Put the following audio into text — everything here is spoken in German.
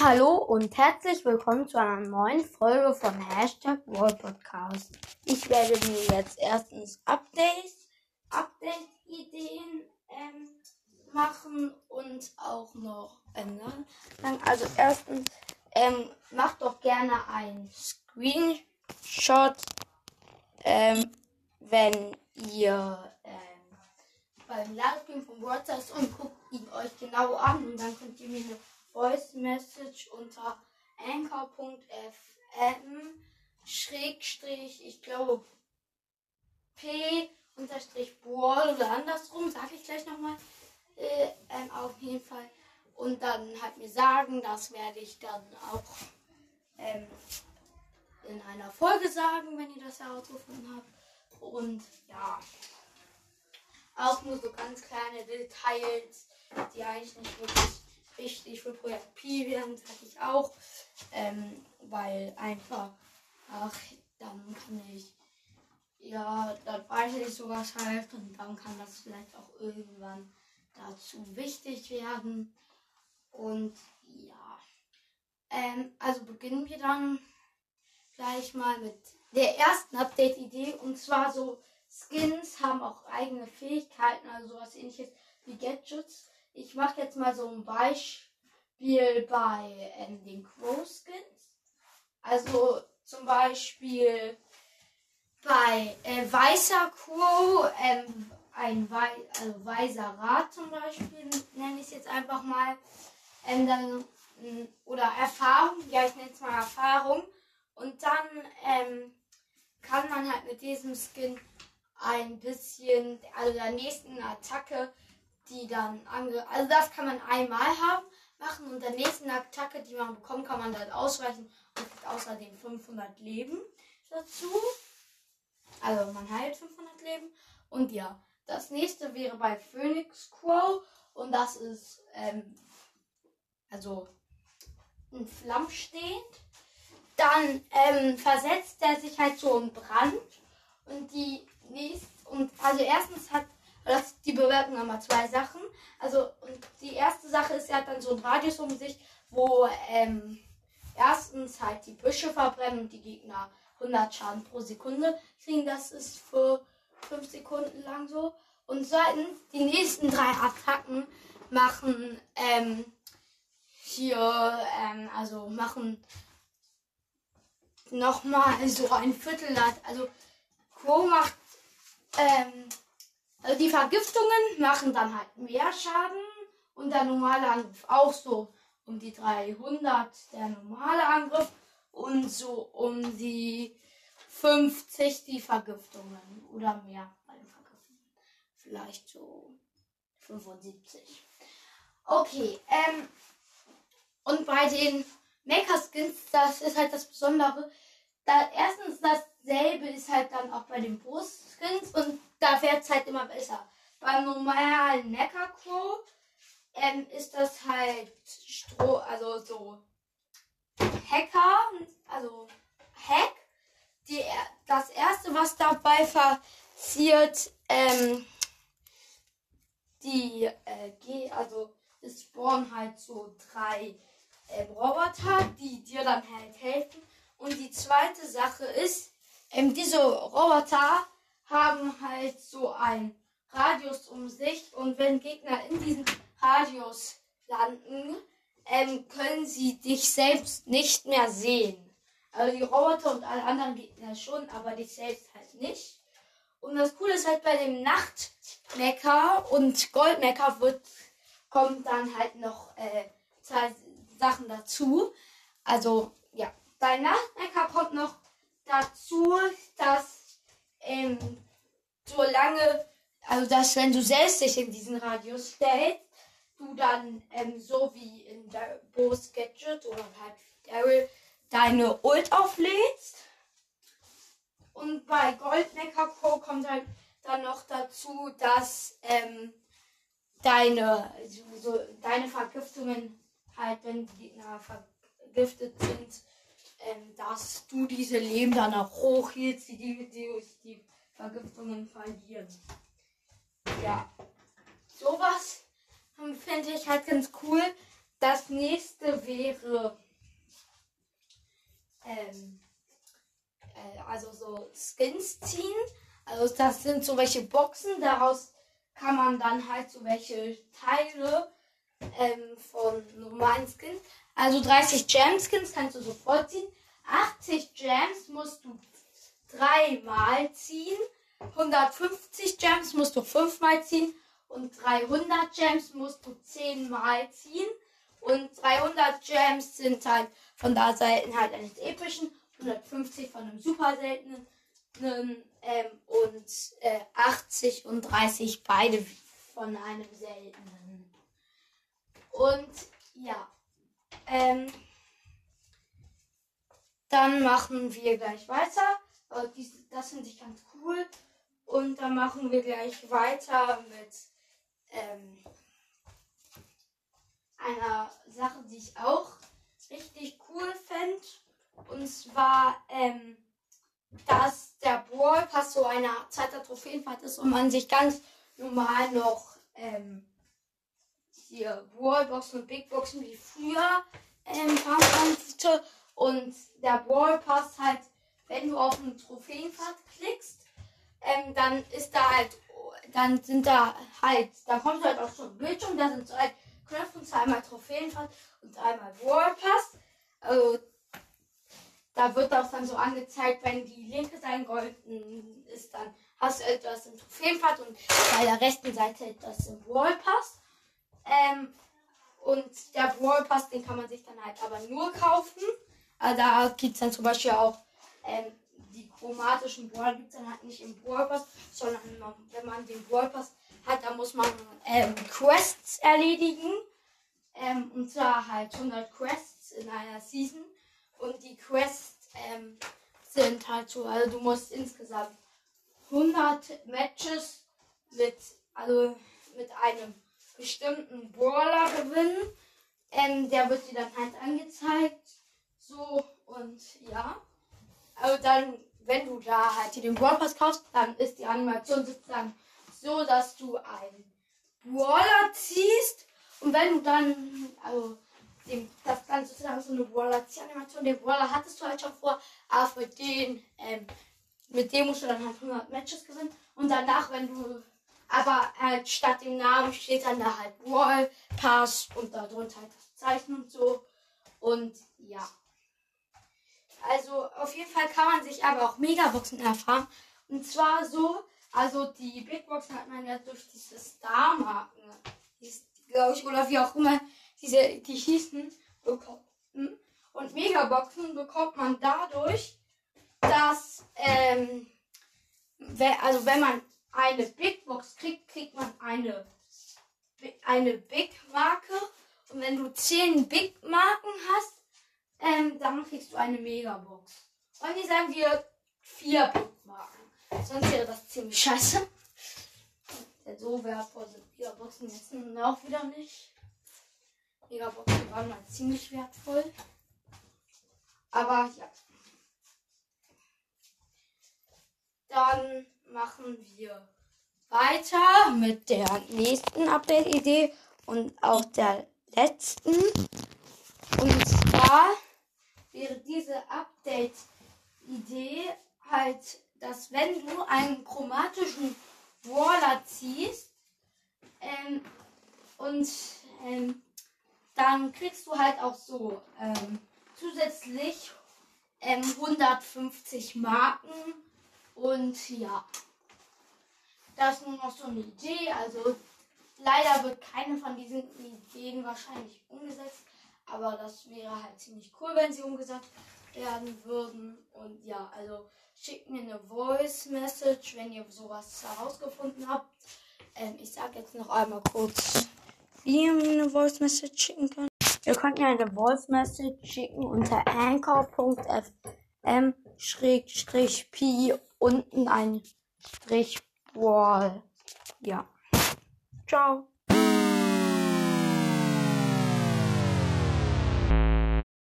Hallo und herzlich willkommen zu einer neuen Folge von Hashtag World Podcast. Ich werde mir jetzt erstens Updates, Update-Ideen ähm, machen und auch noch ändern. Also erstens, ähm, macht doch gerne ein Screenshot, ähm, wenn ihr ähm, beim Livestream von WordPress und guckt ihn euch genau an und dann könnt ihr mir eine Voice Message unter anchor.fm schrägstrich, ich glaube p unterstrich Ball oder andersrum, sage ich gleich nochmal, äh, ähm, auf jeden Fall. Und dann halt mir sagen, das werde ich dann auch ähm, in einer Folge sagen, wenn ihr das herausgefunden habt. Und ja, auch nur so ganz kleine Details, die eigentlich nicht wirklich wichtig für Projekt Pi werden, sage ich auch. Ähm, weil einfach, ach, dann kann ich, ja, dann weiß ich sowas halt und dann kann das vielleicht auch irgendwann dazu wichtig werden. Und ja, ähm, also beginnen wir dann gleich mal mit der ersten Update-Idee. Und zwar so, Skins haben auch eigene Fähigkeiten, also sowas ähnliches wie Gadgets. Ich mache jetzt mal so ein Beispiel bei ähm, den Crow Skins. Also zum Beispiel bei äh, weißer Crow, ähm, ein Wei also weißer Rat zum Beispiel, nenne ich es jetzt einfach mal. Ähm, dann, oder Erfahrung, ja, ich nenne es mal Erfahrung. Und dann ähm, kann man halt mit diesem Skin ein bisschen, also der nächsten Attacke die dann ange... Also das kann man einmal haben, machen und der nächsten Attacke, die man bekommt, kann man dann ausweichen und kriegt außerdem 500 Leben dazu. Also man heilt 500 Leben. Und ja, das nächste wäre bei Phoenix Crow und das ist ähm, also ein Flamm stehend. Dann ähm, versetzt er sich halt so in Brand und die nächste und also erstens hat das, die bewerten immer zwei Sachen. Also, die erste Sache ist, er hat dann so ein Radius um sich, wo ähm, erstens halt die Büsche verbrennen und die Gegner 100 Schaden pro Sekunde kriegen. Das ist für 5 Sekunden lang so. Und zweitens, die nächsten drei Attacken machen ähm, hier, ähm, also machen nochmal so ein Viertel. Also Crow macht ähm, also die Vergiftungen machen dann halt mehr Schaden und der normale Angriff auch so um die 300 der normale Angriff und so um die 50 die Vergiftungen oder mehr bei den Vergiftungen. Vielleicht so 75. Okay, ähm, und bei den Mecha-Skins, das ist halt das Besondere. Da erstens dasselbe ist halt dann auch bei den Brust-Skins und da fährt es halt immer besser. Beim normalen Mecha Crow ähm, ist das halt Stroh, also so Hacker, also Hack. Die, das erste, was dabei passiert, ähm, die äh, G, also es spawnen halt so drei äh, Roboter, die dir dann halt helfen. Und die zweite Sache ist, ähm, diese Roboter haben halt so ein Radius um sich und wenn Gegner in diesem Radius landen, ähm, können sie dich selbst nicht mehr sehen. Also die Roboter und alle anderen Gegner schon, aber dich selbst halt nicht. Und das Coole ist halt bei dem Nachtmecker und Goldmecker wird, kommt dann halt noch äh, zwei Sachen dazu. Also ja, bei Nachtmecker kommt noch dazu, dass ähm, so lange, also dass wenn du selbst dich in diesen Radius stellst, du dann ähm, so wie in der Bo's Gadget oder halt Daryl deine Ult auflädst. Und bei Goldnecker Pro kommt halt dann noch dazu, dass ähm, deine, so, deine Vergiftungen halt, wenn die Gegner vergiftet sind, ähm, dass du diese Leben dann auch hochhielst, die, die, die, die Vergiftungen verlieren. Ja, sowas finde ich halt ganz cool. Das das nächste wäre ähm, äh, also so Skins ziehen. Also das sind so welche Boxen, daraus kann man dann halt so welche Teile ähm, von normalen Skins. Also 30 Jam Skins kannst du sofort ziehen. 80 Gems musst du dreimal ziehen. 150 Gems musst du fünfmal ziehen. Und 300 Gems musst du zehnmal ziehen. Und 300 Gems sind halt von der Seltenheit eines epischen, 150 von einem super seltenen ähm, und äh, 80 und 30 beide von einem seltenen. Und ja, ähm, dann machen wir gleich weiter. Das finde ich ganz cool. Und dann machen wir gleich weiter mit ähm, einer Sache, die ich auch richtig cool fände. Und zwar, ähm, dass der Brawl Pass so eine Zeit der Trophäenfahrt ist und man sich ganz normal noch ähm, hier Brawlboxen und Big Boxen wie früher ähm, konnte. Und der Brawl Pass halt, wenn du auf einen Trophäenfahrt klickst, ähm, dann ist da halt, dann sind da halt, dann kommt halt auch schon ein Bildschirm, da sind so halt Knöpfe und einmal Trophäenfahrt und einmal Brawl Pass. Also, da wird auch dann so angezeigt, wenn die linke Seite golden ist, dann hast du etwas im Trophäenpfad und bei der rechten Seite etwas im Brawl Pass. Ähm, und der Brawl Pass, den kann man sich dann halt aber nur kaufen. Also da gibt es dann zum Beispiel auch ähm, die chromatischen Brawl gibt es dann halt nicht im Brawl Pass, sondern wenn man den Brawl Pass hat, dann muss man ähm, Quests erledigen. Ähm, und zwar halt 100 Quests in einer Season. Und die Quests ähm, sind halt so, also du musst insgesamt 100 Matches mit, also mit einem bestimmten Brawler gewinnen. Ähm, der wird dir dann halt angezeigt. So und ja. Also dann, wenn du da halt dir den Brawl Pass kaufst, dann ist die Animation sozusagen so, dass du einen Brawler ziehst und wenn du dann, also dem, das Ganze sozusagen so eine Brawler-Animation, den Brawler hattest du halt schon vor, aber mit den, ähm, mit dem musst du dann halt 100 Matches gewinnen und danach, wenn du aber halt statt dem Namen steht dann da halt Brawl Pass und darunter halt das Zeichen und so. Und ja. Also auf jeden Fall kann man sich aber auch Megaboxen erfahren. Und zwar so, also die Big Boxen hat man ja durch diese Star-Marken, glaube ich, oder wie auch immer diese, die hießen, bekommen. Und Megaboxen bekommt man dadurch, dass, ähm, also wenn man eine Big Box kriegt, kriegt man eine, eine Big Marke. Und wenn du 10 Big Marken hast, ähm, dann kriegst du eine Mega Box. Und hier sagen wir vier Big Marken. Sonst wäre das ziemlich scheiße. Denn so wertvoll sind Mega Boxen jetzt auch wieder nicht. Mega Boxen waren mal ziemlich wertvoll. Aber ja. Dann machen wir weiter mit der nächsten Update-Idee und auch der letzten. Und zwar wäre diese Update-Idee halt, dass wenn du einen chromatischen Waller ziehst ähm, und ähm, dann kriegst du halt auch so ähm, zusätzlich 150 ähm, Marken und ja, das ist nur noch so eine Idee. Also leider wird keine von diesen Ideen wahrscheinlich umgesetzt. Aber das wäre halt ziemlich cool, wenn sie umgesetzt werden würden. Und ja, also schickt mir eine Voice Message, wenn ihr sowas herausgefunden habt. Ähm, ich sage jetzt noch einmal kurz, wie ihr mir eine Voice Message schicken könnt. Ihr könnt mir eine Voice Message schicken unter anchor.fm Schrägstrich Pi unten ein Strich Wall. Ja. Ciao.